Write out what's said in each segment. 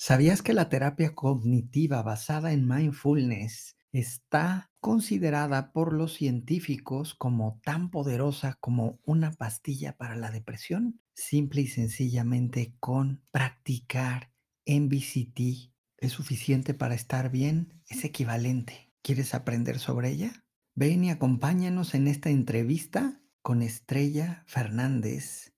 ¿Sabías que la terapia cognitiva basada en mindfulness está considerada por los científicos como tan poderosa como una pastilla para la depresión? Simple y sencillamente con practicar MBCT es suficiente para estar bien, es equivalente. ¿Quieres aprender sobre ella? Ven y acompáñanos en esta entrevista con Estrella Fernández.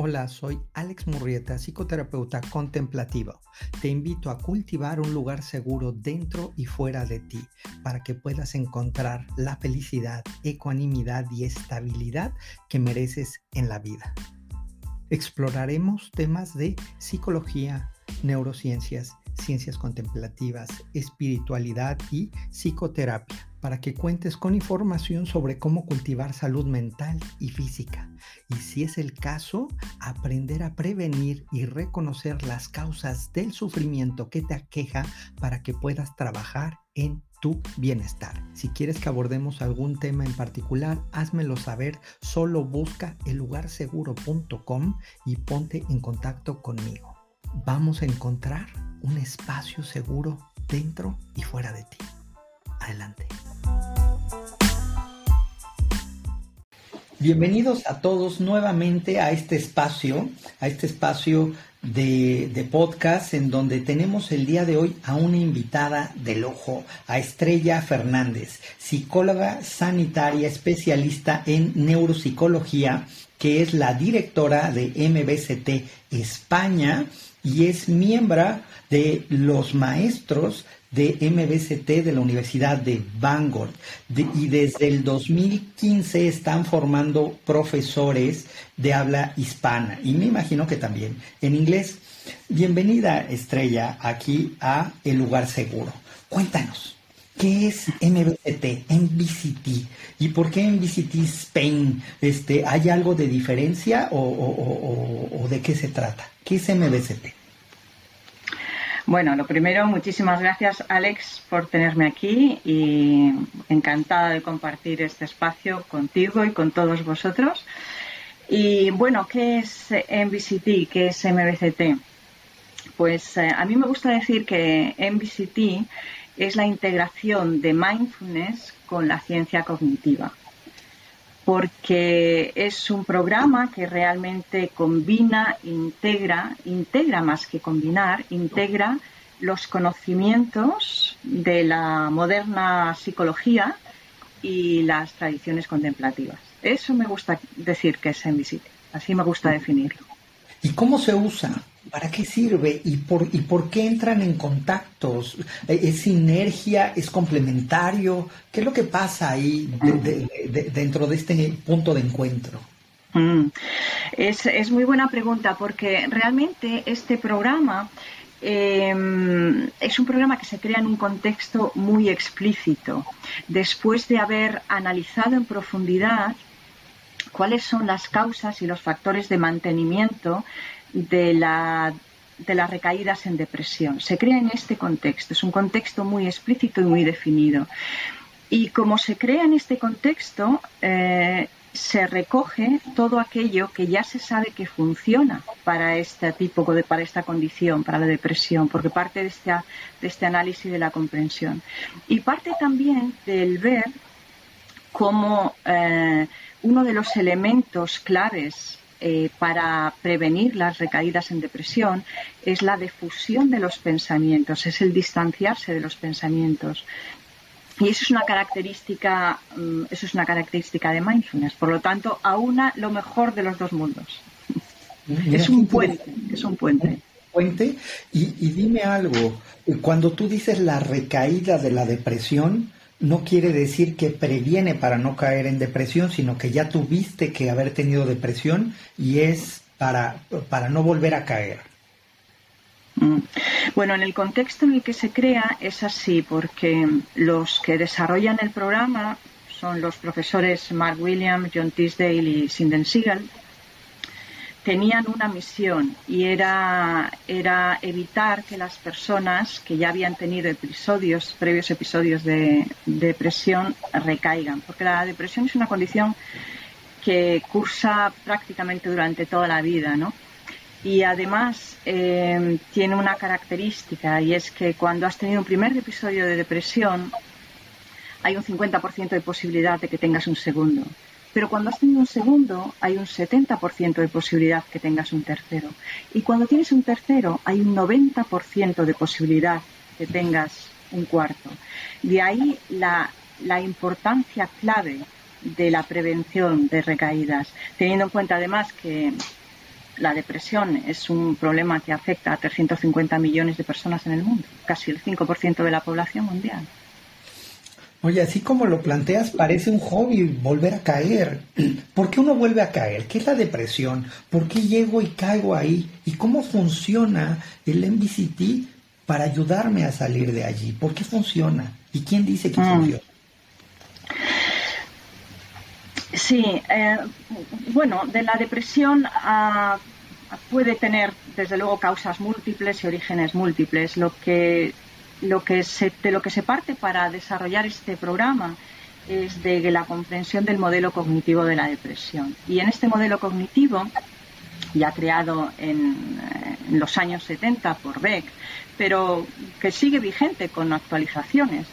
Hola, soy Alex Murrieta, psicoterapeuta contemplativo. Te invito a cultivar un lugar seguro dentro y fuera de ti para que puedas encontrar la felicidad, ecuanimidad y estabilidad que mereces en la vida. Exploraremos temas de psicología, neurociencias, ciencias contemplativas, espiritualidad y psicoterapia para que cuentes con información sobre cómo cultivar salud mental y física. Y si es el caso, aprender a prevenir y reconocer las causas del sufrimiento que te aqueja para que puedas trabajar en tu bienestar. Si quieres que abordemos algún tema en particular, házmelo saber. Solo busca ellugarseguro.com y ponte en contacto conmigo. Vamos a encontrar un espacio seguro dentro y fuera de ti. Adelante. Bienvenidos a todos nuevamente a este espacio, a este espacio de, podcast en donde tenemos el día de hoy a una invitada del ojo, a Estrella Fernández, psicóloga sanitaria especialista en neuropsicología, que es la directora de MBCT España y es miembro de los maestros de MBCT de la Universidad de Bangor y desde el 2015 están formando profesores de habla hispana y me imagino que también en inglés. Bienvenida Estrella aquí a El Lugar Seguro. Cuéntanos, ¿qué es MBCT, MBCT y por qué MBCT Spain? Este, ¿Hay algo de diferencia o de qué se trata? ¿Qué es MBCT? Bueno, lo primero, muchísimas gracias Alex por tenerme aquí y encantada de compartir este espacio contigo y con todos vosotros. Y bueno, ¿qué es MBCT? ¿Qué es MBCT? Pues eh, a mí me gusta decir que MBCT es la integración de mindfulness con la ciencia cognitiva porque es un programa que realmente combina, integra, integra más que combinar, integra los conocimientos de la moderna psicología y las tradiciones contemplativas. Eso me gusta decir que es MBCT, así me gusta definirlo. ¿Y cómo se usa? ¿Para qué sirve? ¿Y por, ¿Y por qué entran en contactos? ¿Es sinergia? ¿Es complementario? ¿Qué es lo que pasa ahí dentro de este punto de encuentro? Mm. Es, es, muy buena pregunta porque realmente este programa em, es un programa que se crea en un contexto muy explícito. Después de haber analizado en profundidad cuáles son las causas y los factores de mantenimiento de, la, de las recaídas en depresión. Se crea en este contexto, es un contexto muy explícito y muy definido. Y como se crea en este contexto, eh, se recoge todo aquello que ya se sabe que funciona para este tipo de, para esta condición, para la depresión, porque parte de este, de este análisis de la comprensión. Y parte también del ver cómo eh, uno de los elementos claves eh, para prevenir las recaídas en depresión es la difusión de los pensamientos, es el distanciarse de los pensamientos. Y eso es una característica, mm, eso es una característica de mindfulness. Por lo tanto, aúna lo mejor de los dos mundos. es un puente, es un puente. Puente. Y, y dime algo, cuando tú dices la recaída de la depresión, no quiere decir que previene para no caer en depresión, sino que ya tuviste que haber tenido depresión y es para, para no volver a caer. Mm. Bueno, en el contexto en el que se crea es así, porque los que desarrollan el programa son los profesores Mark Williams, John Tisdale y Sinden Siegel, tenían una misión y era, era evitar que las personas que ya habían tenido episodios, previos episodios de, depresión recaigan, porque la depresión es una condición que cursa prácticamente durante toda la vida, ¿no? Y además eh, tiene una característica y es que cuando has tenido un primer episodio de depresión hay un 50% de posibilidad de que tengas un segundo. Pero cuando has tenido un segundo hay un 70% de posibilidad que tengas un tercero. Y cuando tienes un tercero hay un 90% de posibilidad que tengas un cuarto. De ahí la, la importancia clave de la prevención de recaídas, teniendo en cuenta además que la depresión es un problema que afecta a 350 millones de personas en el mundo, casi el 5% de la población mundial. Oye, así como lo planteas, parece un hobby volver a caer. ¿Por qué uno vuelve a caer? ¿Qué es la depresión? ¿Por qué llego y caigo ahí? ¿Y cómo funciona el MBCT para ayudarme a salir de allí? ¿Por qué funciona? ¿Y quién dice que mm. funciona? Sí, eh, bueno, de la depresión ah, puede tener desde luego causas múltiples y orígenes múltiples. Lo que, lo que se, de lo que se parte para desarrollar este programa es de la comprensión del modelo cognitivo de la depresión. Y en este modelo cognitivo, ya creado en, los años 70 por Beck, pero que sigue vigente con actualizaciones.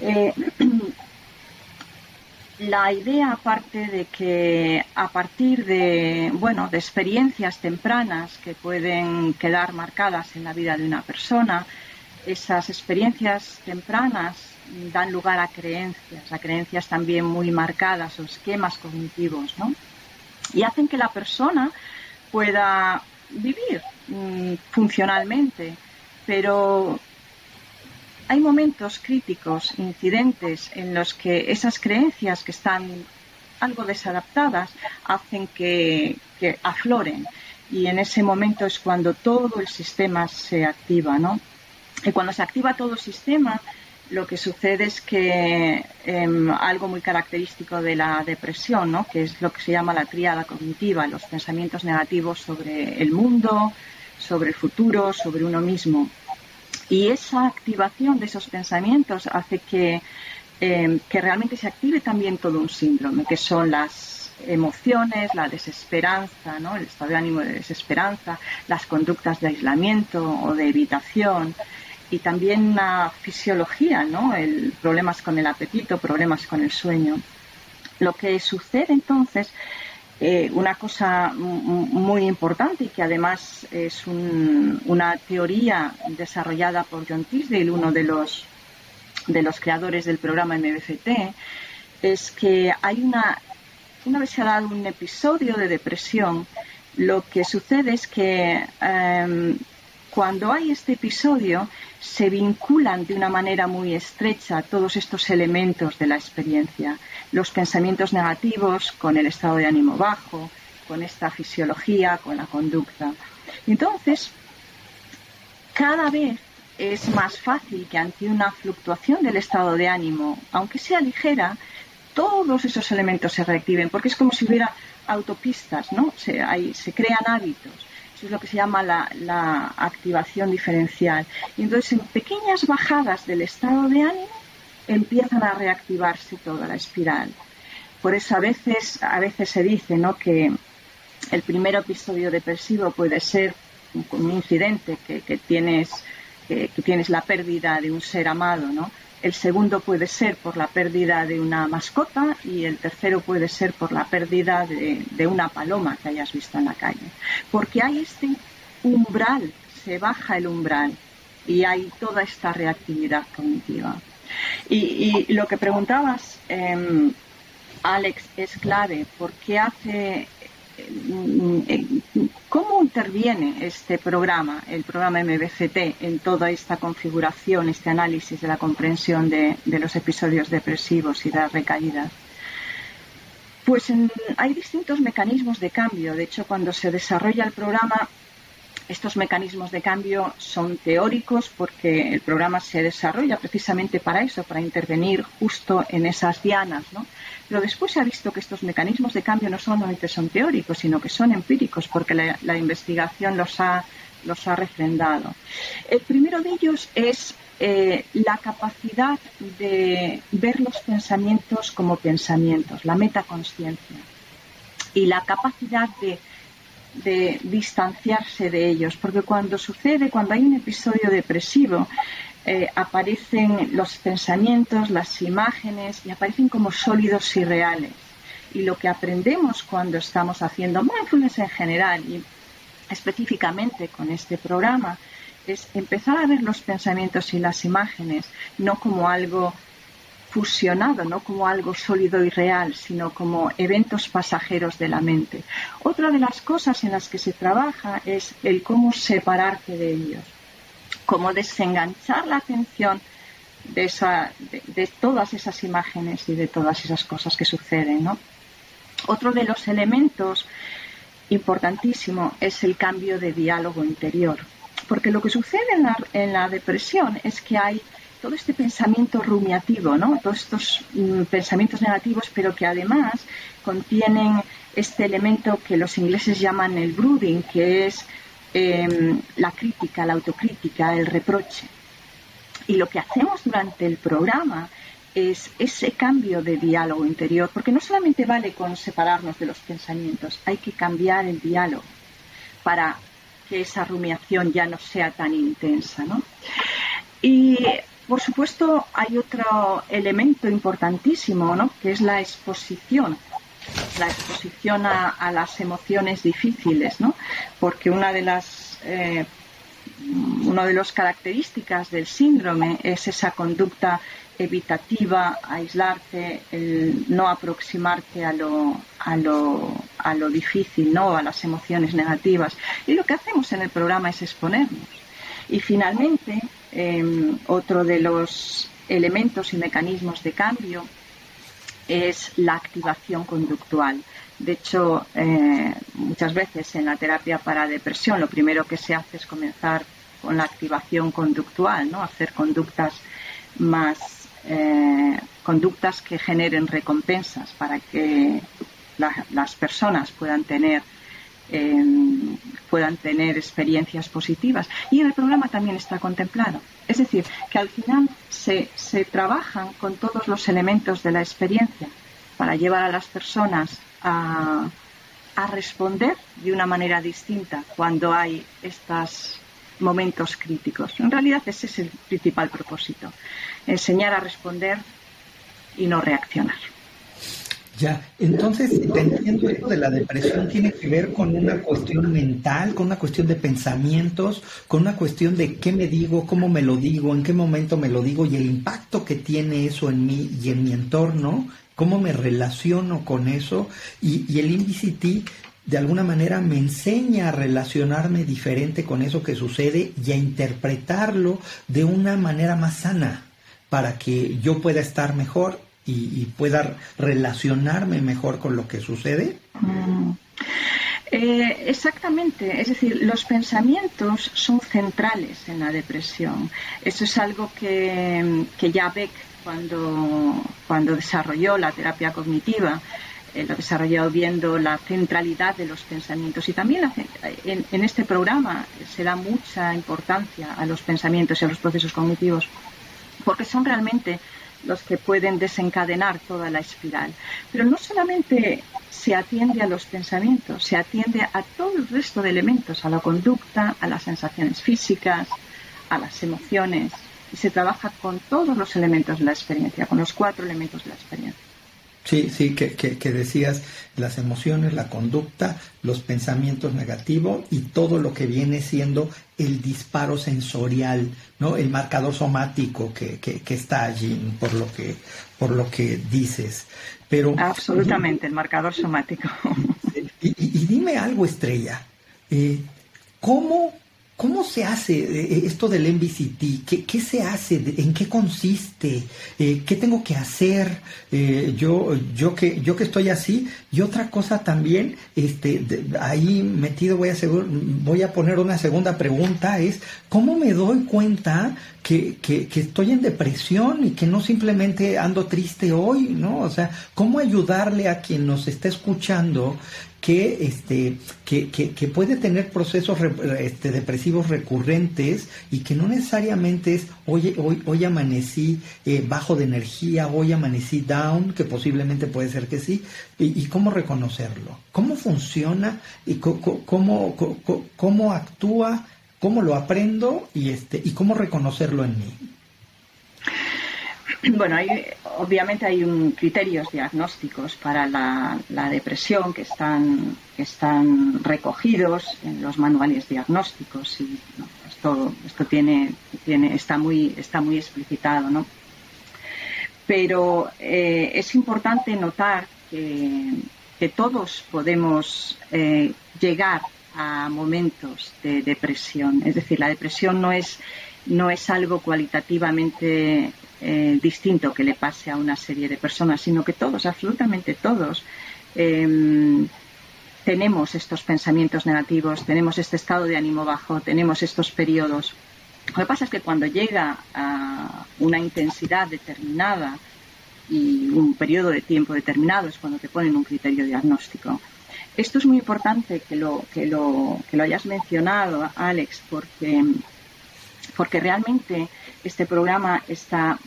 Eh, la idea aparte de que a partir de bueno de experiencias tempranas que pueden quedar marcadas en la vida de una persona esas experiencias tempranas dan lugar a creencias a creencias también muy marcadas o esquemas cognitivos ¿no? y hacen que la persona pueda vivir mm, funcionalmente pero hay momentos críticos, incidentes, en los que esas creencias que están algo desadaptadas hacen que, afloren. Y en ese momento es cuando todo el sistema se activa, ¿no? Y cuando se activa todo el sistema, lo que sucede es que em, algo muy característico de la depresión, ¿no? que es lo que se llama la tríada cognitiva, los pensamientos negativos sobre el mundo, sobre el futuro, sobre uno mismo. Y esa activación de esos pensamientos hace que, eh, que realmente se active también todo un síndrome, que son las emociones, la desesperanza, ¿no? el estado de ánimo de desesperanza, las conductas de aislamiento o de evitación y también la fisiología, ¿no? problemas con el apetito, problemas con el sueño. Lo que sucede entonces eh, una cosa muy importante y que además es una teoría desarrollada por John Tisdale, uno de los, de los creadores del programa MBCT, es que hay una, una vez se ha dado un episodio de depresión, lo que sucede es que em, cuando hay este episodio se vinculan de una manera muy estrecha todos estos elementos de la experiencia los pensamientos negativos con el estado de ánimo bajo, con esta fisiología, con la conducta. Entonces, cada vez es más fácil que ante una fluctuación del estado de ánimo, aunque sea ligera, todos esos elementos se reactiven, porque es como si hubiera autopistas, ¿no? Se, se crean hábitos. Es lo que se llama la, la activación diferencial. Y entonces, en pequeñas bajadas del estado de ánimo, empiezan a reactivarse toda la espiral. Por eso a veces, a veces se dice ¿no? que el primer episodio depresivo puede ser un, incidente que, tienes, que, tienes la pérdida de un ser amado, ¿no? El segundo puede ser por la pérdida de una mascota y el tercero puede ser por la pérdida de, una paloma que hayas visto en la calle. Porque hay este umbral, se baja el umbral y hay toda esta reactividad cognitiva. Y, lo que preguntabas, em, Alex, es clave. ¿Por qué hace em, ¿Cómo interviene este programa, el programa MBCT, en toda esta configuración, este análisis de la comprensión de, los episodios depresivos y de las recaídas? Pues hay distintos mecanismos de cambio. De hecho, cuando se desarrolla el programa, estos mecanismos de cambio son teóricos porque el programa se desarrolla precisamente para eso, para intervenir justo en esas dianas, ¿no? Pero después se ha visto que estos mecanismos de cambio no solamente son teóricos, sino que son empíricos porque la, investigación los ha, los ha refrendado. El primero de ellos es eh, la capacidad de ver los pensamientos como pensamientos, la metaconsciencia. y la capacidad de, de distanciarse de ellos, porque cuando sucede, cuando hay un episodio depresivo, eh, aparecen los pensamientos, las imágenes y aparecen como sólidos y reales. Y lo que aprendemos cuando estamos haciendo mindfulness en general y específicamente con este programa es empezar a ver los pensamientos y las imágenes no como algo fusionado, no como algo sólido y real, sino como eventos pasajeros de la mente. Otra de las cosas en las que se trabaja es el cómo separarte de ellos, cómo desenganchar la atención de, esa, de, todas esas imágenes y de todas esas cosas que suceden. Otro de los elementos importantísimo es el cambio de diálogo interior, porque lo que sucede en la, depresión es que hay todo este pensamiento rumiativo. Todos estos mm, pensamientos negativos, pero que además contienen este elemento que los ingleses llaman el brooding, que es em, la crítica, la autocrítica, el reproche. Y lo que hacemos durante el programa es ese cambio de diálogo interior, porque no solamente vale con separarnos de los pensamientos, hay que cambiar el diálogo para que esa rumiación ya no sea tan intensa, ¿no? Y por supuesto, hay otro elemento importantísimo, ¿no? que es la exposición, la exposición a, las emociones difíciles, ¿no? porque una de las eh, de características del síndrome es esa conducta evitativa, aislarte, no aproximarte a lo, a lo, a lo difícil, ¿no? a las emociones negativas. Y lo que hacemos en el programa es exponernos. Y finalmente, Em, otro de los elementos y mecanismos de cambio es la activación conductual. De hecho, eh, muchas veces en la terapia para depresión lo primero que se hace es comenzar con la activación conductual, ¿no? hacer conductas más eh, conductas que generen recompensas para que las personas puedan tener Em, puedan tener experiencias positivas. Y en el programa también está contemplado. Es decir, que al final se, se trabajan con todos los elementos de la experiencia para llevar a las personas a, a responder de una manera distinta cuando hay estos momentos críticos. En realidad ese es el principal propósito, enseñar a responder y no reaccionar. Ya, entonces te entiendo esto de la depresión tiene que ver con una cuestión mental, con una cuestión de pensamientos, con una cuestión de qué me digo, cómo me lo digo, en qué momento me lo digo y el impacto que tiene eso en mí y en mi entorno, cómo me relaciono con eso. Y, y el INVCT de alguna manera me enseña a relacionarme diferente con eso que sucede y a interpretarlo de una manera más sana para que yo pueda estar mejor y, pueda relacionarme mejor con lo que sucede? Mm. Eh, exactamente, es decir, los pensamientos son centrales en la depresión. Eso es algo que, ya Beck, cuando, cuando desarrolló la terapia cognitiva, eh, lo desarrolló viendo la centralidad de los pensamientos. Y también en, en, este programa se da mucha importancia a los pensamientos y a los procesos cognitivos, porque son realmente los que pueden desencadenar toda la espiral. Pero no solamente se atiende a los pensamientos, se atiende a todo el resto de elementos, a la conducta, a las sensaciones físicas, a las emociones, y se trabaja con todos los elementos de la experiencia, con los cuatro elementos de la experiencia. Sí, sí, que, que, decías las emociones, la conducta, los pensamientos negativos y todo lo que viene siendo el disparo sensorial, ¿no? El marcador somático que, que está allí, por lo que, por lo que dices. Pero, Absolutamente, el marcador somático. Y, y, dime algo, Estrella. Eh, ¿Cómo ¿Cómo se hace eh, esto del MVCT? ¿Qué, ¿Qué, se hace? ¿En qué consiste? Eh, ¿Qué tengo que hacer? Eh, yo, yo, que, yo que estoy así. Y otra cosa también, este, ahí metido voy a, voy a poner una segunda pregunta, es ¿cómo me doy cuenta que, que, que, estoy en depresión y que no simplemente ando triste hoy? ¿no? O sea, ¿cómo ayudarle a quien nos está escuchando que, este, que, que, puede tener procesos este, depresivos recurrentes y que no necesariamente es hoy, hoy, hoy amanecí eh, bajo de energía, hoy amanecí down, que posiblemente puede ser que sí, y, cómo reconocerlo, cómo funciona y cómo, cómo, actúa, cómo lo aprendo y, este, y cómo reconocerlo en mí. Bueno, obviamente hay criterios diagnósticos para la, depresión que están, recogidos en los manuales diagnósticos y esto, tiene, está, muy, explicitado. ¿no? Pero eh, es importante notar que, todos podemos eh, llegar a momentos de depresión. Es decir, la depresión no es, no es algo cualitativamente eh, distinto que le pase a una serie de personas, sino que todos, absolutamente todos, em, tenemos estos pensamientos negativos, tenemos este estado de ánimo bajo, tenemos estos periodos. Lo que pasa es que cuando llega a una intensidad determinada y un periodo de tiempo determinado es cuando te ponen un criterio diagnóstico. Esto es muy importante que lo, que lo, que lo hayas mencionado, Alex, porque, porque realmente este programa está,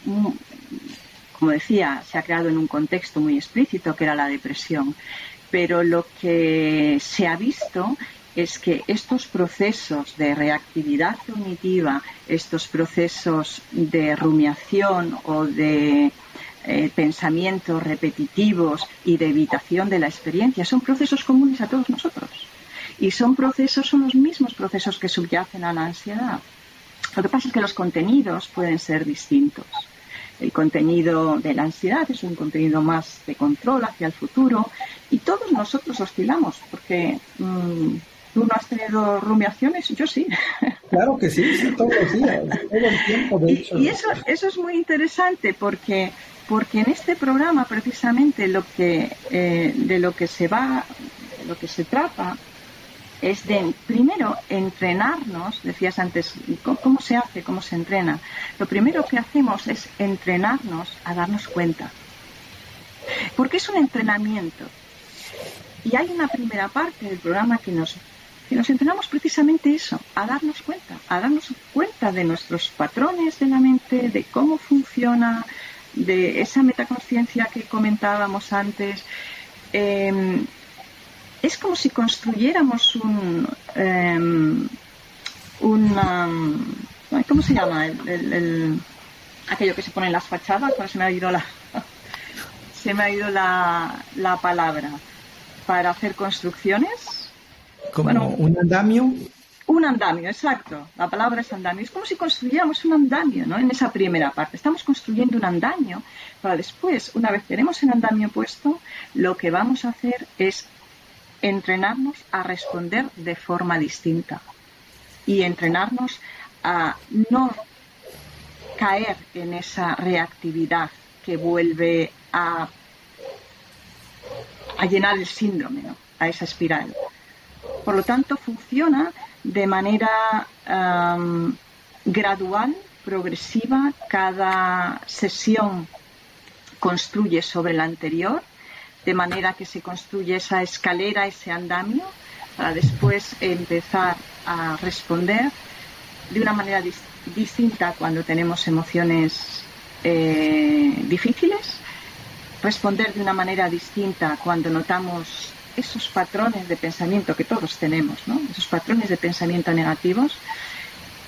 como decía, se ha creado en un contexto muy explícito que era la depresión. Pero lo que se ha visto es que estos procesos de reactividad cognitiva, estos procesos de rumiación o de eh, pensamientos repetitivos y de evitación de la experiencia son procesos comunes a todos nosotros. Y son procesos, son los mismos procesos que subyacen a la ansiedad. Lo que pasa es que los contenidos pueden ser distintos. El contenido de la ansiedad es un contenido más de control hacia el futuro y todos nosotros oscilamos porque mm, tú no has tenido rumiaciones, yo sí. Claro que sí, todos los días, todo el tiempo de hecho. Y, eso, eso es muy interesante porque porque en este programa precisamente lo que eh, de lo que se va lo que se trata es de, primero, entrenarnos, decías antes, ¿cómo, se hace? ¿Cómo se entrena? Lo primero que hacemos es entrenarnos a darnos cuenta. Porque es un entrenamiento. Y hay una primera parte del programa que nos, que nos entrenamos precisamente eso, a darnos cuenta, a darnos cuenta de nuestros patrones de la mente, de cómo funciona, de esa metaconsciencia que comentábamos antes. Em, es como si construyéramos un, em, ¿cómo se llama? El, aquello que se pone en las fachadas, se me ha ido la, se me ha ido la, la palabra, para hacer construcciones. Como un andamio. Un andamio, exacto. La palabra es andamio. Es como si construyéramos un andamio, ¿no? En esa primera parte. Estamos construyendo un andamio para después, una vez tenemos el andamio puesto, lo que vamos a hacer es entrenarnos a responder de forma distinta y entrenarnos a no caer en esa reactividad que vuelve a, a llenar el síndrome, a esa espiral. Por lo tanto, funciona de manera gradual, progresiva. Cada sesión construye sobre la anterior de manera que se construye esa escalera, ese andamio, para después empezar a responder de una manera distinta cuando tenemos emociones eh, difíciles, responder de una manera distinta cuando notamos esos patrones de pensamiento que todos tenemos, esos patrones de pensamiento negativos,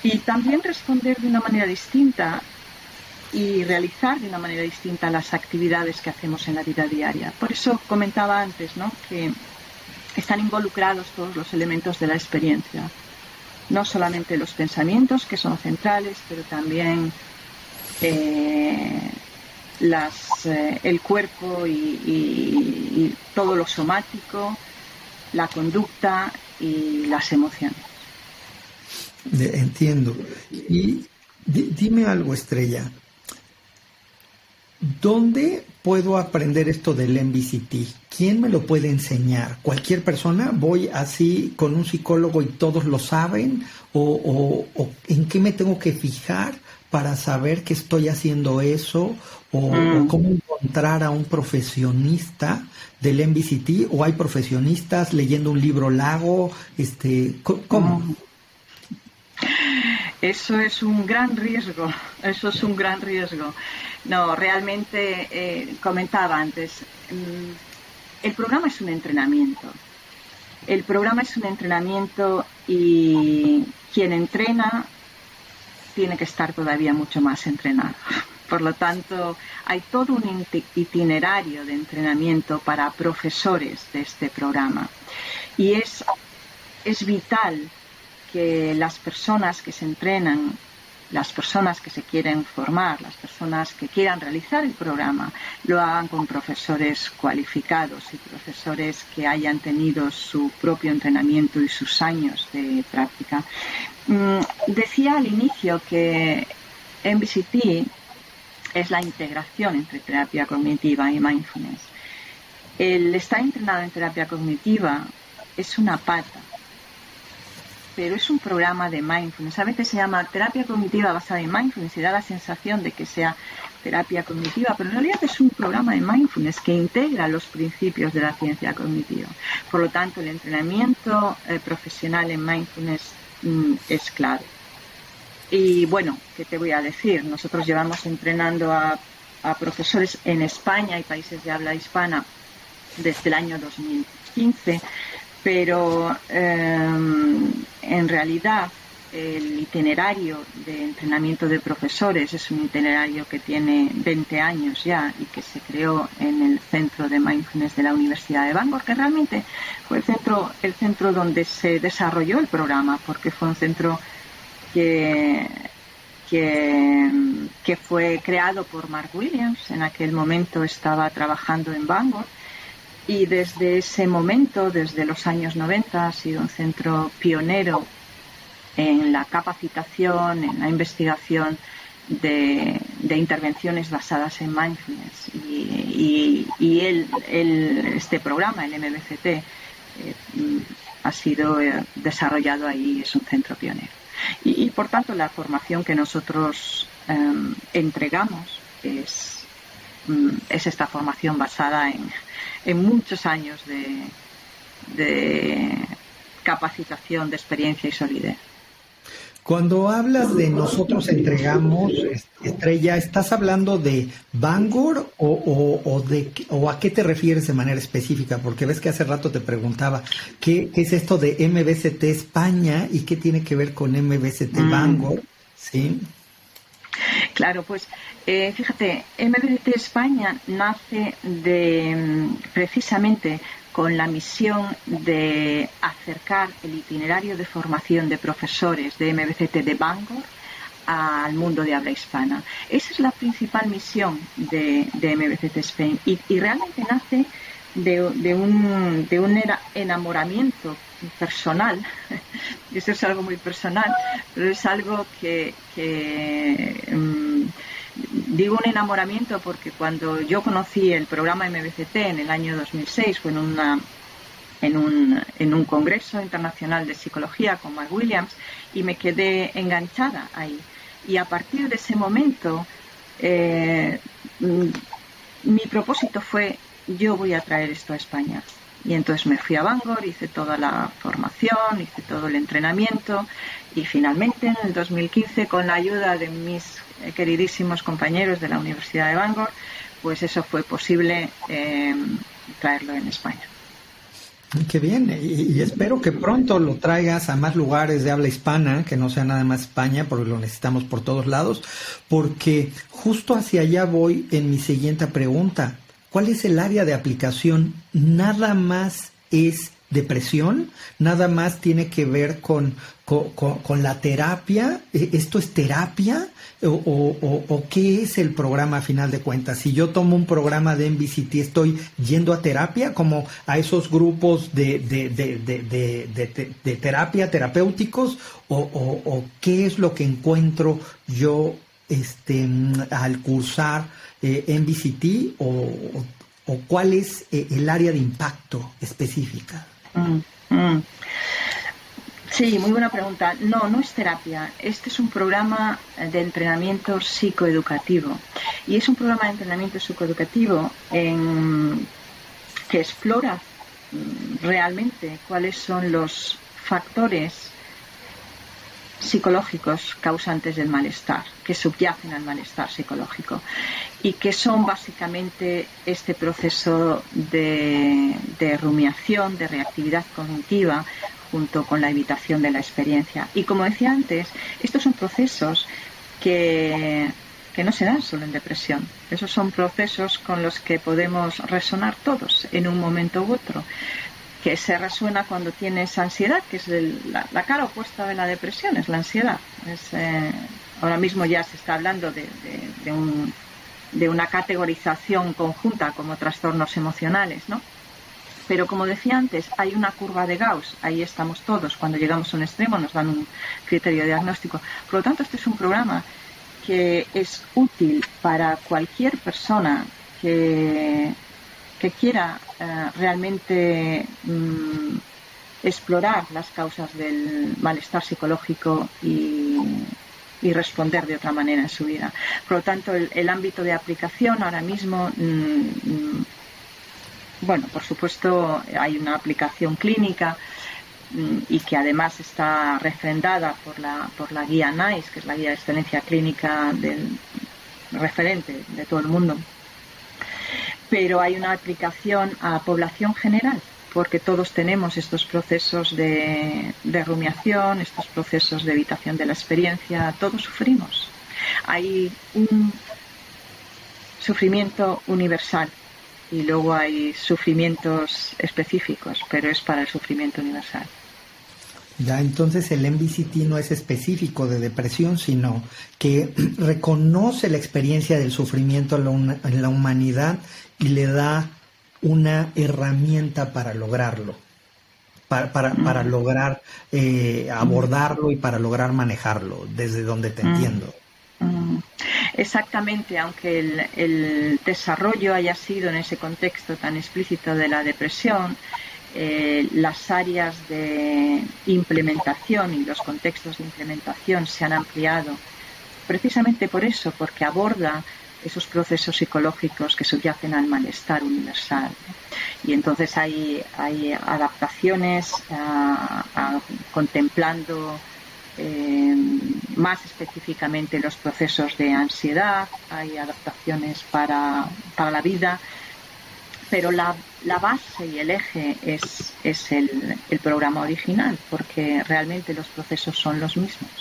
y también responder de una manera distinta y realizar de una manera distinta las actividades que hacemos en la vida diaria. Por eso comentaba antes ¿no? que están involucrados todos los elementos de la experiencia, no solamente los pensamientos, que son centrales, pero también eh, las, eh, el cuerpo y, y, todo lo somático, la conducta y las emociones. Entiendo. Y dime algo, Estrella. ¿Dónde puedo aprender esto del MBCT? ¿Quién me lo puede enseñar? ¿Cualquier persona? ¿Voy así con un psicólogo y todos lo saben? ¿O, en qué me tengo que fijar para saber que estoy haciendo eso? ¿O, mm. cómo encontrar a un profesionista del MBCT? ¿O hay profesionistas leyendo un libro lago? Este, ¿Cómo? Mm. Eso es un gran riesgo, eso es un gran riesgo. No, realmente eh, comentaba antes, mm, el programa es un entrenamiento. El programa es un entrenamiento y quien entrena tiene que estar todavía mucho más entrenado. Por lo tanto, hay todo un itinerario de entrenamiento para profesores de este programa. Y es, es vital que las personas que se entrenan, las personas que se quieren formar, las personas que quieran realizar el programa, lo hagan con profesores cualificados y profesores que hayan tenido su propio entrenamiento y sus años de práctica. Mm, decía al inicio que MBCT es la integración entre terapia cognitiva y mindfulness. El estar entrenado en terapia cognitiva es una pata pero es un programa de mindfulness. A veces se llama terapia cognitiva basada en mindfulness y da la sensación de que sea terapia cognitiva, pero en realidad es un programa de mindfulness que integra los principios de la ciencia cognitiva. Por lo tanto, el entrenamiento eh, profesional en mindfulness mm, es clave. Y bueno, ¿qué te voy a decir? Nosotros llevamos entrenando a, profesores en España y países de habla hispana desde el año 2015 pero em, en realidad el itinerario de entrenamiento de profesores es un itinerario que tiene 20 años ya y que se creó en el centro de mindfulness de la Universidad de Bangor, que realmente fue el centro, el centro donde se desarrolló el programa, porque fue un centro que, que, que fue creado por Mark Williams. En aquel momento estaba trabajando en Bangor y desde ese momento, desde los años 90, ha sido un centro pionero en la capacitación, en la investigación de, intervenciones basadas en mindfulness. Y, este programa, el MBCT, eh, ha sido eh, desarrollado ahí, es un centro pionero. Y, por tanto, la formación que nosotros em, entregamos mm, es esta formación basada en, en muchos años de, capacitación, de experiencia y solidez. Cuando hablas de nosotros entregamos, Estrella, ¿estás hablando de Bangor o, de, o a qué te refieres de manera específica? Porque ves que hace rato te preguntaba, ¿qué, es esto de MBCT España y qué tiene que ver con MBCT mm. Bangor? ¿Sí? Claro, pues eh, fíjate, MBCT España nace de mm, precisamente con la misión de acercar el itinerario de formación de profesores de MBCT de Bangor al mundo de habla hispana. Esa es la principal misión de, MBCT Spain y, realmente nace de, un, de un enamoramiento personal, eso es algo muy personal, pero es algo que, mm, digo un enamoramiento porque cuando yo conocí el programa MBCT en el año 2006 fue en una en un, en un congreso internacional de psicología con Mark Williams y me quedé enganchada ahí. Y a partir de ese momento eh, mm, mi propósito fue yo voy a traer esto a España. Y entonces me fui a Bangor, hice toda la formación, hice todo el entrenamiento y finalmente en el 2015 con la ayuda de mis queridísimos compañeros de la Universidad de Bangor, pues eso fue posible eh, traerlo en España. Qué bien, y, espero que pronto lo traigas a más lugares de habla hispana, que no sea nada más España, porque lo necesitamos por todos lados, porque justo hacia allá voy en mi siguiente pregunta. ¿Cuál es el área de aplicación? Nada más es depresión, nada más tiene que ver con, con, la terapia. ¿E, ¿Esto es terapia? O, qué es el programa a final de cuentas? Si yo tomo un programa de MBCT, ¿estoy yendo a terapia como a esos grupos de, de, de, de terapia terapéuticos? ¿O, qué es lo que encuentro yo este, al cursar eh, MBCT? ¿O, cuál es eh, el área de impacto específica? Mm, mm. Sí, muy buena pregunta. No, no es terapia. Este es un programa de entrenamiento psicoeducativo. Y es un programa de entrenamiento psicoeducativo en, que explora mm, realmente cuáles son los factores psicológicos causantes del malestar, que subyacen al malestar psicológico y que son básicamente este proceso de, rumiación, de reactividad cognitiva, junto con la evitación de la experiencia. Y como decía antes, estos son procesos que, que no se dan solo en depresión. Esos son procesos con los que podemos resonar todos en un momento u otro que se resuena cuando tienes ansiedad, que es la, cara opuesta de la depresión, es la ansiedad. Eh, ahora mismo ya se está hablando de, de, una categorización conjunta como trastornos emocionales, ¿no? Pero como decía antes, hay una curva de Gauss, ahí estamos todos, cuando llegamos a un extremo nos dan un criterio diagnóstico. Por lo tanto, este es un programa que es útil para cualquier persona que que quiera eh, realmente mm, explorar las causas del malestar psicológico y, responder de otra manera en su vida. Por lo tanto, el, ámbito de aplicación ahora mismo, mm, mm, bueno, por supuesto hay una aplicación clínica y que además está refrendada por la, por la guía NICE, que es la guía de excelencia clínica del referente de todo el mundo pero hay una aplicación a población general, porque todos tenemos estos procesos de, rumiación, estos procesos de evitación de la experiencia, todos sufrimos. Hay un sufrimiento universal y luego hay sufrimientos específicos, pero es para el sufrimiento universal. Ya, entonces el MBCT no es específico de depresión, sino que reconoce la experiencia del sufrimiento en la humanidad y le da una herramienta para lograrlo, para, para, lograr eh, abordarlo y para lograr manejarlo, desde donde te entiendo. Exactamente, aunque el, el, desarrollo haya sido en ese contexto tan explícito de la depresión, eh, las áreas de implementación y los contextos de implementación se han ampliado precisamente por eso, porque aborda esos procesos psicológicos que subyacen al malestar universal. Y entonces hay, hay adaptaciones contemplando eh, más específicamente los procesos de ansiedad, hay adaptaciones para, para la vida, pero la, la, base y el eje es, es el, el programa original, porque realmente los procesos son los mismos.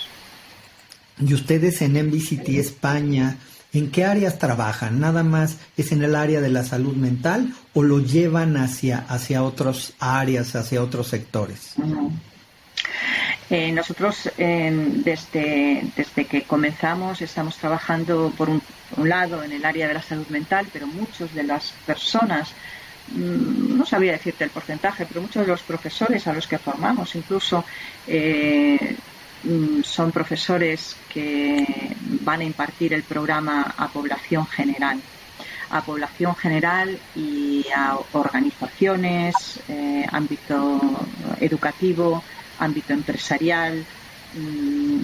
Y ustedes en MBCT España, ¿En qué áreas trabajan? ¿Nada más es en el área de la salud mental o lo llevan hacia, hacia otras áreas, hacia otros sectores? Eh, nosotros desde, desde que comenzamos estamos trabajando por un, lado en el área de la salud mental, pero muchas de las personas, mm, no sabría decirte el porcentaje, pero muchos de los profesores a los que formamos incluso eh, son profesores que van a impartir el programa a población general a población general y a organizaciones, eh, ámbito educativo, ámbito empresarial, mm,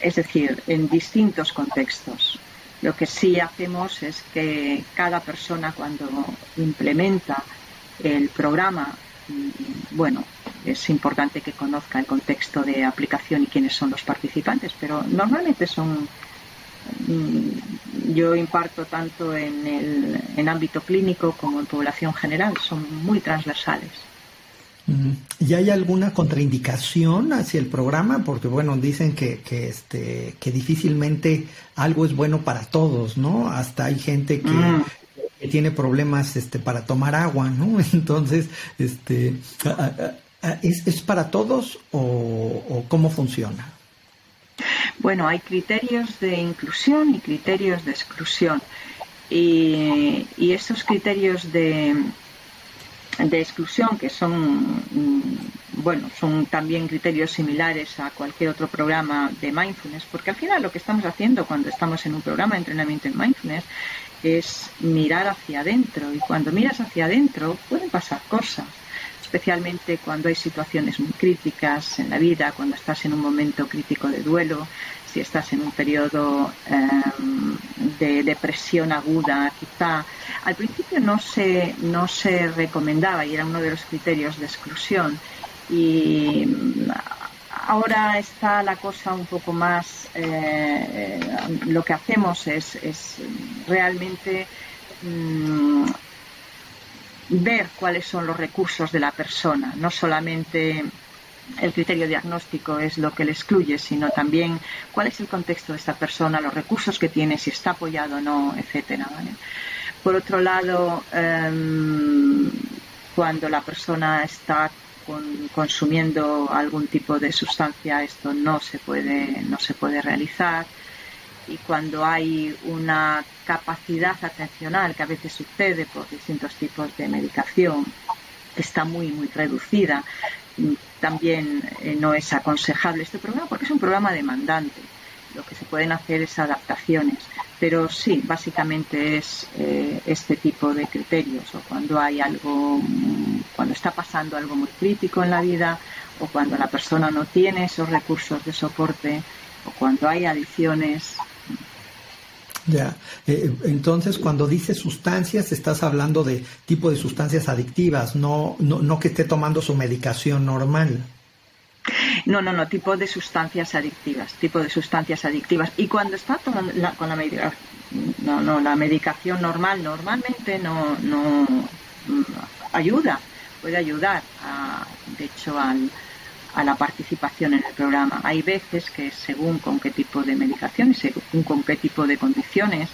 es decir, en distintos contextos. Lo que sí hacemos es que cada persona cuando implementa el programa, mm, bueno, es importante que conozca el contexto de aplicación y quiénes son los participantes, pero normalmente son mm, yo imparto tanto en el en ámbito clínico como en población general, son muy transversales. ¿Y hay alguna contraindicación hacia el programa? Porque bueno, dicen que, que, este, que difícilmente algo es bueno para todos, ¿no? Hasta hay gente que, mm. Que tiene problemas este, para tomar agua, ¿no? Entonces, este, Ah, ¿Es, para todos o, cómo funciona? Bueno, hay criterios de inclusión y criterios de exclusión. Y, esos criterios de, de exclusión, que son, mm, bueno, son también criterios similares a cualquier otro programa de mindfulness, porque al final lo que estamos haciendo cuando estamos en un programa de entrenamiento en mindfulness es mirar hacia adentro. Y cuando miras hacia adentro pueden pasar cosas especialmente cuando hay situaciones muy críticas en la vida, cuando estás en un momento crítico de duelo, si estás en un periodo em, de depresión aguda, quizá al principio no se, no se recomendaba y era uno de los criterios de exclusión y ahora está la cosa un poco más, eh, lo que hacemos es, realmente mm, ver cuáles son los recursos de la persona, no solamente el criterio diagnóstico es lo que le excluye, sino también cuál es el contexto de esta persona, los recursos que tiene, si está apoyado o no, etcétera. Por otro lado, em, cuando la persona está consumiendo algún tipo de sustancia, esto no se puede, no se puede realizar. Y cuando hay una capacidad atencional, que a veces sucede por distintos tipos de medicación, está muy, muy reducida, también eh, no es aconsejable este programa porque es un programa demandante. Lo que se pueden hacer es adaptaciones. Pero sí, básicamente es eh, este tipo de criterios, o cuando hay algo, cuando está pasando algo muy crítico en la vida, o cuando la persona no tiene esos recursos de soporte, o cuando hay adicciones, ya, eh, entonces cuando dices sustancias estás hablando de tipo de sustancias adictivas, no, no, no que esté tomando su medicación normal. No, no, no, tipo de sustancias adictivas, tipo de sustancias adictivas. Y cuando está tomando la, con la medicación, no, no, la medicación normal normalmente no, no mm, ayuda, puede ayudar, a, de hecho, al, a la participación en el programa. Hay veces que según con qué tipo de medicación y según con qué tipo de condiciones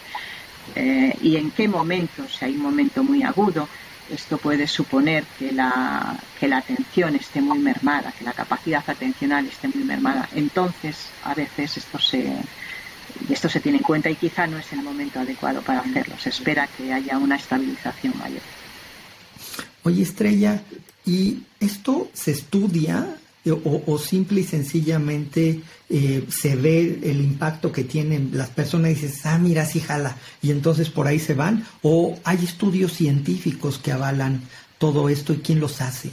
eh, y en qué momento, si hay un momento muy agudo, esto puede suponer que la, que la atención esté muy mermada, que la capacidad atencional esté muy mermada. Entonces, a veces esto se, esto se tiene en cuenta y quizá no es el momento adecuado para hacerlo. Se espera que haya una estabilización mayor. Oye, Estrella, ¿y esto se estudia o, simple y sencillamente eh, se ve el impacto que tienen las personas y dices, ah, mira, sí jala, y entonces por ahí se van, o hay estudios científicos que avalan todo esto y quién los hace.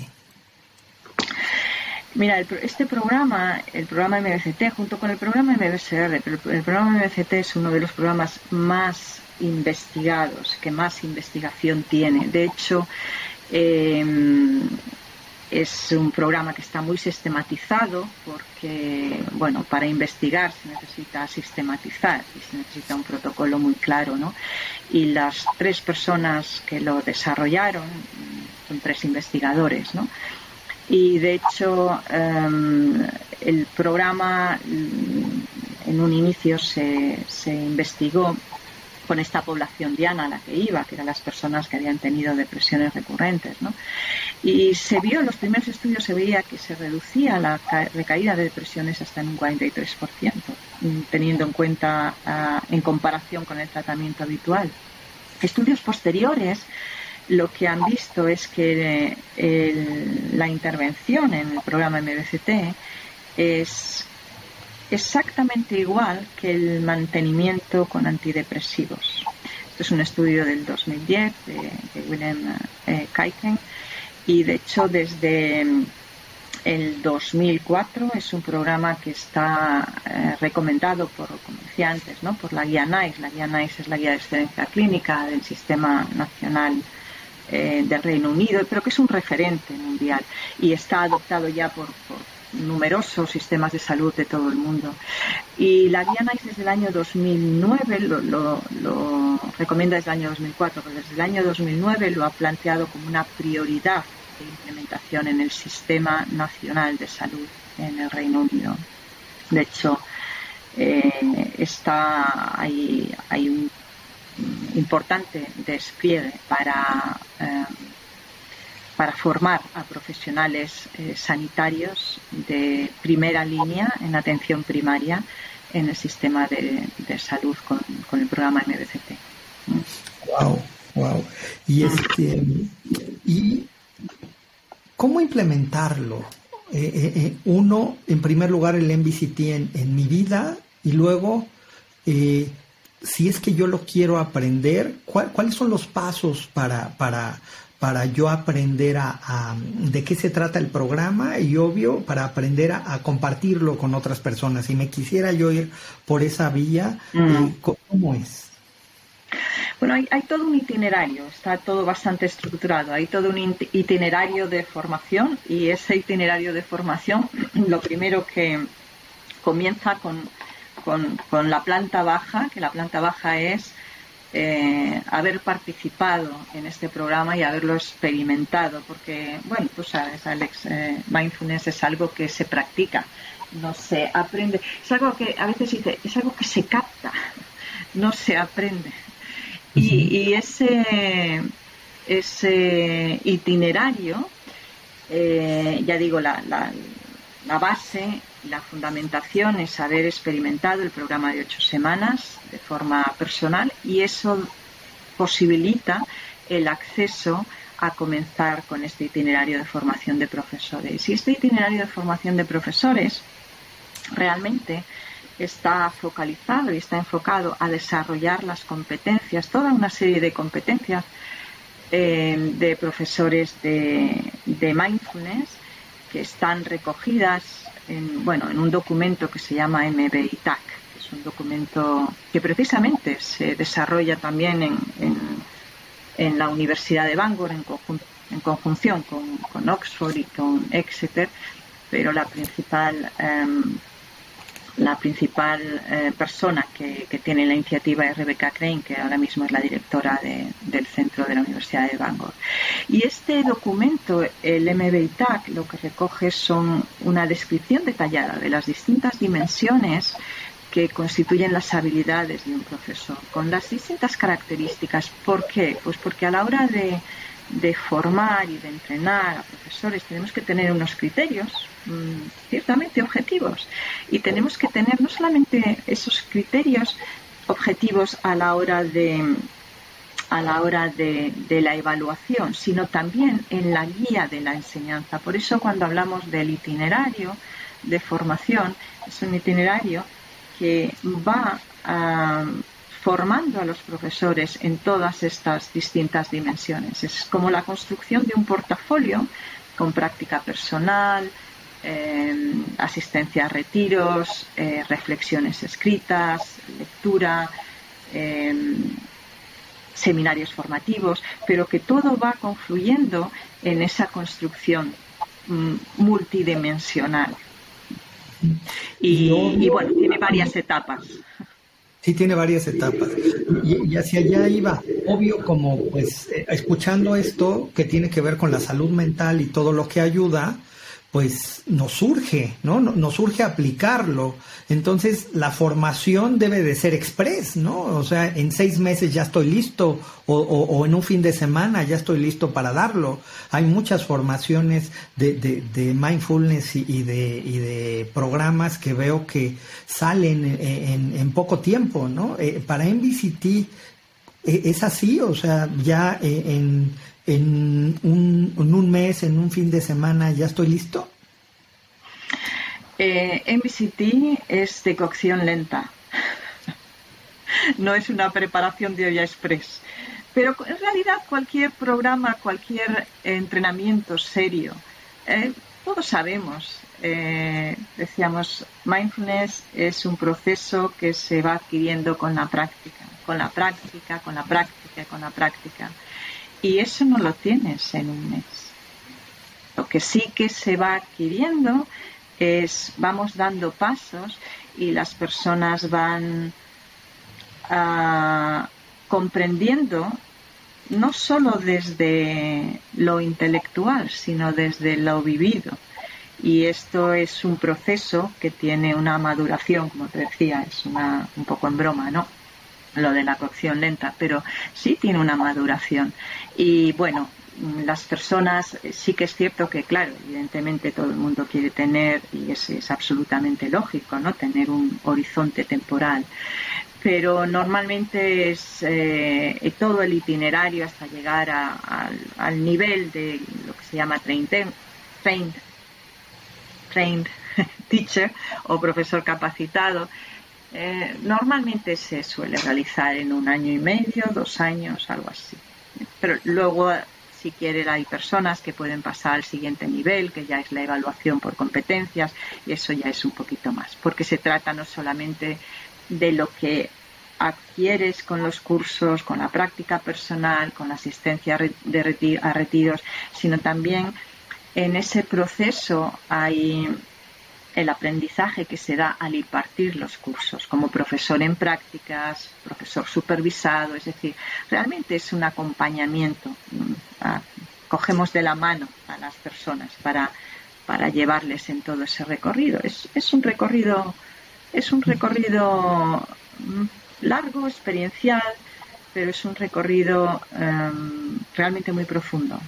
Mira, este programa, el programa MBCT, junto con el programa MBCR, pero el programa MBCT es uno de los programas más investigados, que más investigación tiene. De hecho, eh, es un programa que está muy sistematizado porque, bueno, para investigar se necesita sistematizar y se necesita un protocolo muy claro, ¿no? Y las tres personas que lo desarrollaron son tres investigadores, ¿no? Y de hecho, em, el programa en un inicio se, se investigó con esta población diana a la que iba, que eran las personas que habían tenido depresiones recurrentes. ¿no? Y se vio, en los primeros estudios se veía que se reducía la recaída de depresiones hasta en un 43%, mm, teniendo en cuenta ah, en comparación con el tratamiento habitual. Estudios posteriores lo que han visto es que la intervención en el programa MBCT es exactamente igual que el mantenimiento con antidepresivos. Esto es un estudio del 2010 de, William eh, y de hecho desde mm, el 2004 es un programa que está eh, recomendado por, como decía antes, ¿no? por la guía NICE. La guía NICE es la guía de excelencia clínica del Sistema Nacional eh, del Reino Unido, pero que es un referente mundial y está adoptado ya por numerosos sistemas de salud de todo el mundo. Y la guía NICE desde el año 2009, lo, recomienda desde el año 2004, pero desde el año 2009 lo ha planteado como una prioridad de implementación en el sistema nacional de salud en el Reino Unido. De hecho, eh, está, hay, hay un importante despliegue para eh, para formar a profesionales eh, sanitarios de primera línea en atención primaria en el sistema de, salud con, el programa MBCT. Wow, wow. Y este y cómo implementarlo. Eh, eh, uno, en primer lugar, el MBCT en, en mi vida y luego, si es que yo lo quiero aprender, ¿cuáles son los pasos para, para, para yo aprender a, de qué se trata el programa y obvio para aprender a, compartirlo con otras personas. Si me quisiera yo ir por esa vía, mm. eh, ¿cómo es? Bueno, hay, hay, todo un itinerario, está todo bastante estructurado, hay todo un itinerario de formación y ese itinerario de formación lo primero que comienza con, con, con la planta baja, que la planta baja es eh, haber participado en este programa y haberlo experimentado, porque, bueno, tú sabes, Alex, eh, mindfulness es algo que se practica, no se aprende, es algo que a veces dice, es algo que se capta, no se aprende. Y, ese, ese itinerario, eh, ya digo, la, la, la base la fundamentación es haber experimentado el programa de ocho semanas de forma personal y eso posibilita el acceso a comenzar con este itinerario de formación de profesores. Y este itinerario de formación de profesores realmente está focalizado y está enfocado a desarrollar las competencias, toda una serie de competencias eh, de profesores de, de mindfulness que están recogidas en, bueno, en un documento que se llama MBITAC, es un documento que precisamente se desarrolla también en, en, la Universidad de Bangor en, en conjunción con, con, Oxford y con Exeter, pero la principal em, la principal eh, persona que, tiene la iniciativa es Rebecca Crane, que ahora mismo es la directora del centro de la Universidad de Bangor. Y este documento, el MBITAC, lo que recoge son una descripción detallada de las distintas dimensiones que constituyen las habilidades de un profesor, con las distintas características. ¿Por qué? Pues porque a la hora de, formar y de entrenar a profesores tenemos que tener unos criterios mm, ciertamente objetivos y tenemos que tener no solamente esos criterios objetivos a la hora de a la hora de, la evaluación, sino también en la guía de la enseñanza. Por eso cuando hablamos del itinerario de formación, es un itinerario que va formando a los profesores en todas estas distintas dimensiones. Es como la construcción de un portafolio con práctica personal, eh, asistencia a retiros, eh, reflexiones escritas, lectura, eh, seminarios formativos, pero que todo va confluyendo en esa construcción mm, multidimensional. Y bueno, tiene varias etapas. Sí, tiene varias etapas. Y, hacia allá iba. Obvio, como pues eh, escuchando esto que tiene que ver con la salud mental y todo lo que ayuda, pues nos surge, ¿no? Nos surge aplicarlo. Entonces, la formación debe de ser express, ¿no? O sea, en seis meses ya estoy listo o, en un fin de semana ya estoy listo para darlo. Hay muchas formaciones de, de, mindfulness y, de, y de programas que veo que salen en, poco tiempo, ¿no? Eh, para MVCT eh, es así, o sea, ya eh, en en un, mes, en un fin de semana, ya estoy listo? Eh, es de cocción lenta. no es una preparación de olla express. Pero en realidad cualquier programa, cualquier entrenamiento serio, eh, todos sabemos, eh, decíamos, mindfulness es un proceso que se va adquiriendo con la práctica, con la práctica, con la práctica, con la práctica. Y eso no lo tienes en un mes. Lo que sí que se va adquiriendo es, vamos dando pasos y las personas van ah, comprendiendo no solo desde lo intelectual, sino desde lo vivido. Y esto es un proceso que tiene una maduración, como te decía, es una, un poco en broma, ¿no? Lo de la cocción lenta, pero sí tiene una maduración. Y bueno, las personas, sí que es cierto que, claro, evidentemente todo el mundo quiere tener, y es, es absolutamente lógico, ¿no? Tener un horizonte temporal. Pero normalmente es eh, todo el itinerario hasta llegar al nivel de lo que se llama trained, trained, trained teacher o profesor capacitado, eh, normalmente se suele realizar en un año y medio, dos años, algo así. Pero luego, si quiere, hay personas que pueden pasar al siguiente nivel, que ya es la evaluación por competencias, y eso ya es un poquito más, porque se trata no solamente de lo que adquieres con los cursos, con la práctica personal, con la asistencia de a retiros, sino también en ese proceso hay el aprendizaje que se da al impartir los cursos, como profesor en prácticas, profesor supervisado, es decir, realmente es un acompañamiento. Cogemos de la mano a las personas para, para llevarles en todo ese recorrido. Es, es un recorrido, es un recorrido mm, largo, experiencial, pero es un recorrido em, realmente muy profundo.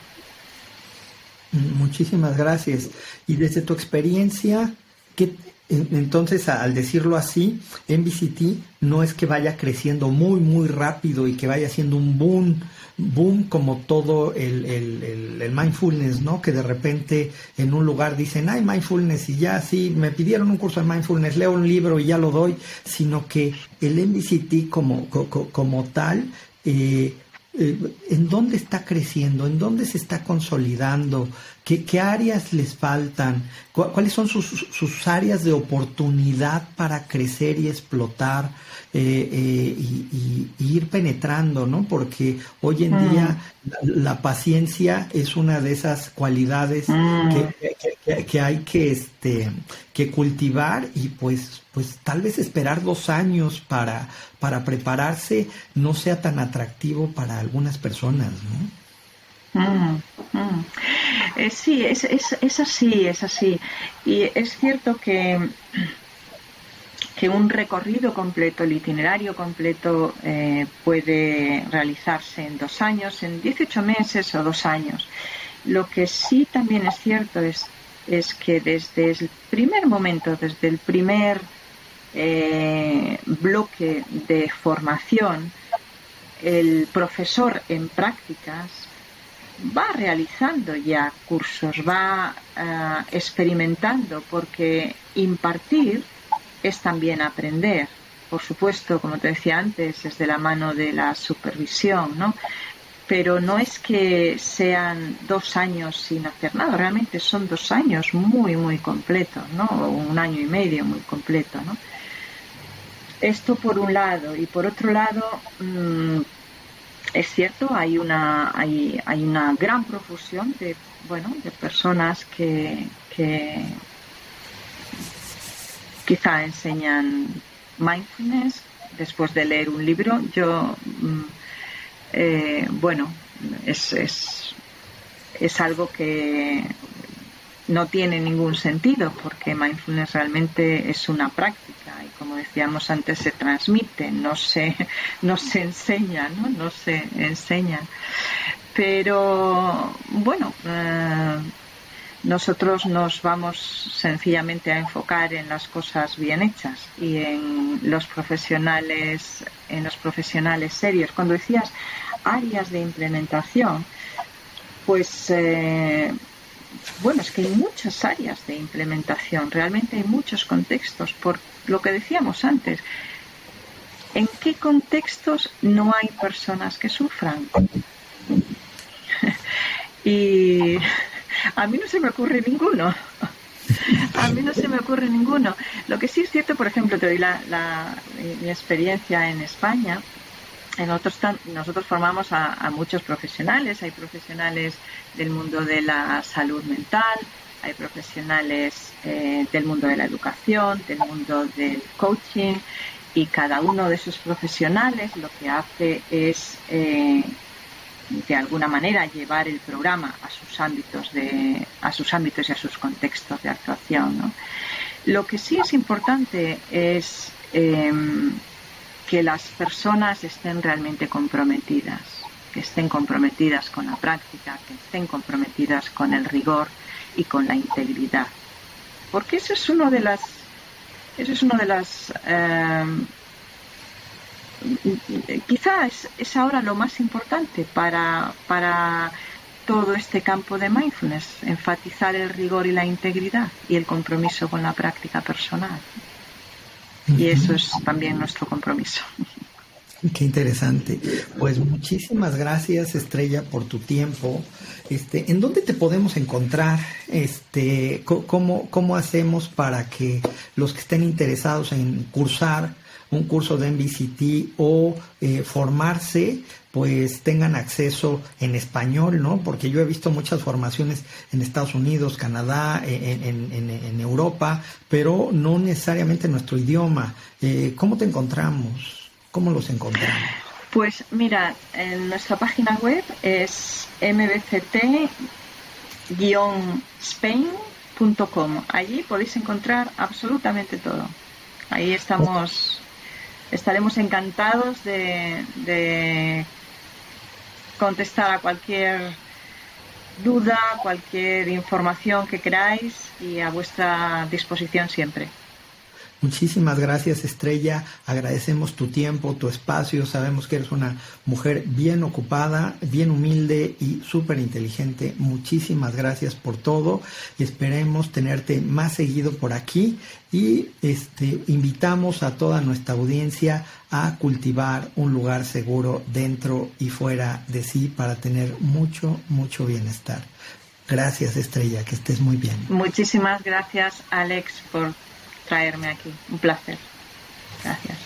Muchísimas gracias. Y desde tu experiencia, ¿qué, entonces, al decirlo así, MVCT no es que vaya creciendo muy, muy rápido y que vaya siendo un boom, boom como todo el, mindfulness, ¿no? Que de repente en un lugar dicen, ay, mindfulness y ya, sí, me pidieron un curso de mindfulness, leo un libro y ya lo doy, sino que el MVCT como, como, tal, eh, eh, ¿en dónde está creciendo? ¿En dónde se está consolidando? ¿Qué, áreas les faltan? ¿Cuáles son sus, áreas de oportunidad para crecer y explotar eh, eh, y, ir penetrando, ¿no? Porque hoy en mm. día la, paciencia es una de esas cualidades mm. que, hay que, este, que cultivar y pues, pues tal vez esperar dos años para, para prepararse no sea tan atractivo para algunas personas, ¿no? Mm, mm. Eh, sí, es, es, así, es así. Y es cierto que, que un recorrido completo, el itinerario completo eh, puede realizarse en dos años, en 18 meses o dos años. Lo que sí también es cierto es, es que desde el primer momento, desde el primer eh, bloque de formación, el profesor en prácticas va realizando ya cursos, va eh, experimentando, porque impartir es también aprender. Por supuesto, como te decía antes, es de la mano de la supervisión, ¿no? Pero no es que sean dos años sin hacer nada, realmente son dos años muy, muy completos, ¿no? un año y medio muy completo, ¿no? Esto por un lado. Y por otro lado, mm, es cierto, hay una, hay, hay una gran profusión de, bueno, de personas que, que quizá enseñan mindfulness después de leer un libro. Yo, mm, eh, bueno, es, es, es algo que no tiene ningún sentido porque mindfulness realmente es una práctica como decíamos antes se transmite, no se, no se enseña, ¿no? no se enseña. Pero bueno, eh, nosotros nos vamos sencillamente a enfocar en las cosas bien hechas y en los profesionales, en los profesionales serios. Cuando decías áreas de implementación, pues eh, bueno, es que hay muchas áreas de implementación, realmente hay muchos contextos, por lo que decíamos antes. ¿En qué contextos no hay personas que sufran? y a mí no se me ocurre ninguno. A mí no se me ocurre ninguno. Lo que sí es cierto, por ejemplo, te doy la, mi experiencia en España. Nosotros, nosotros formamos a, muchos profesionales, hay profesionales del mundo de la salud mental, hay profesionales eh, del mundo de la educación, del mundo del coaching y cada uno de esos profesionales lo que hace es eh, de alguna manera llevar el programa a sus ámbitos de a sus ámbitos y a sus contextos de actuación. Lo que sí es importante es em, que las personas estén realmente comprometidas, que estén comprometidas con la práctica, que estén comprometidas con el rigor y con la integridad. Porque eso es uno de las, eso es uno de las, eh, quizás es ahora lo más importante para, para todo este campo de mindfulness, enfatizar el rigor y la integridad y el compromiso con la práctica personal. Y eso es también nuestro compromiso. Qué interesante. Pues muchísimas gracias, Estrella, por tu tiempo. Este, ¿en dónde te podemos encontrar? Este, cómo, cómo hacemos para que los que estén interesados en cursar un curso de MBCT o eh, formarse, pues tengan acceso en español, ¿no? Porque yo he visto muchas formaciones en Estados Unidos, Canadá, en, Europa, pero no necesariamente en nuestro idioma. Eh, ¿Cómo te encontramos? ¿Cómo los encontramos? Pues mira, en nuestra página web es mbct-spain.com. Allí podéis encontrar absolutamente todo. Ahí estamos, estaremos encantados de, contestar a cualquier duda, cualquier información que queráis y a vuestra disposición siempre. Muchísimas gracias Estrella, agradecemos tu tiempo, tu espacio, sabemos que eres una mujer bien ocupada, bien humilde y súper inteligente. Muchísimas gracias por todo y esperemos tenerte más seguido por aquí y este, invitamos a toda nuestra audiencia a cultivar un lugar seguro dentro y fuera de sí para tener mucho, mucho bienestar. Gracias Estrella, que estés muy bien. Muchísimas gracias Alex por traerme aquí. Un placer. Gracias.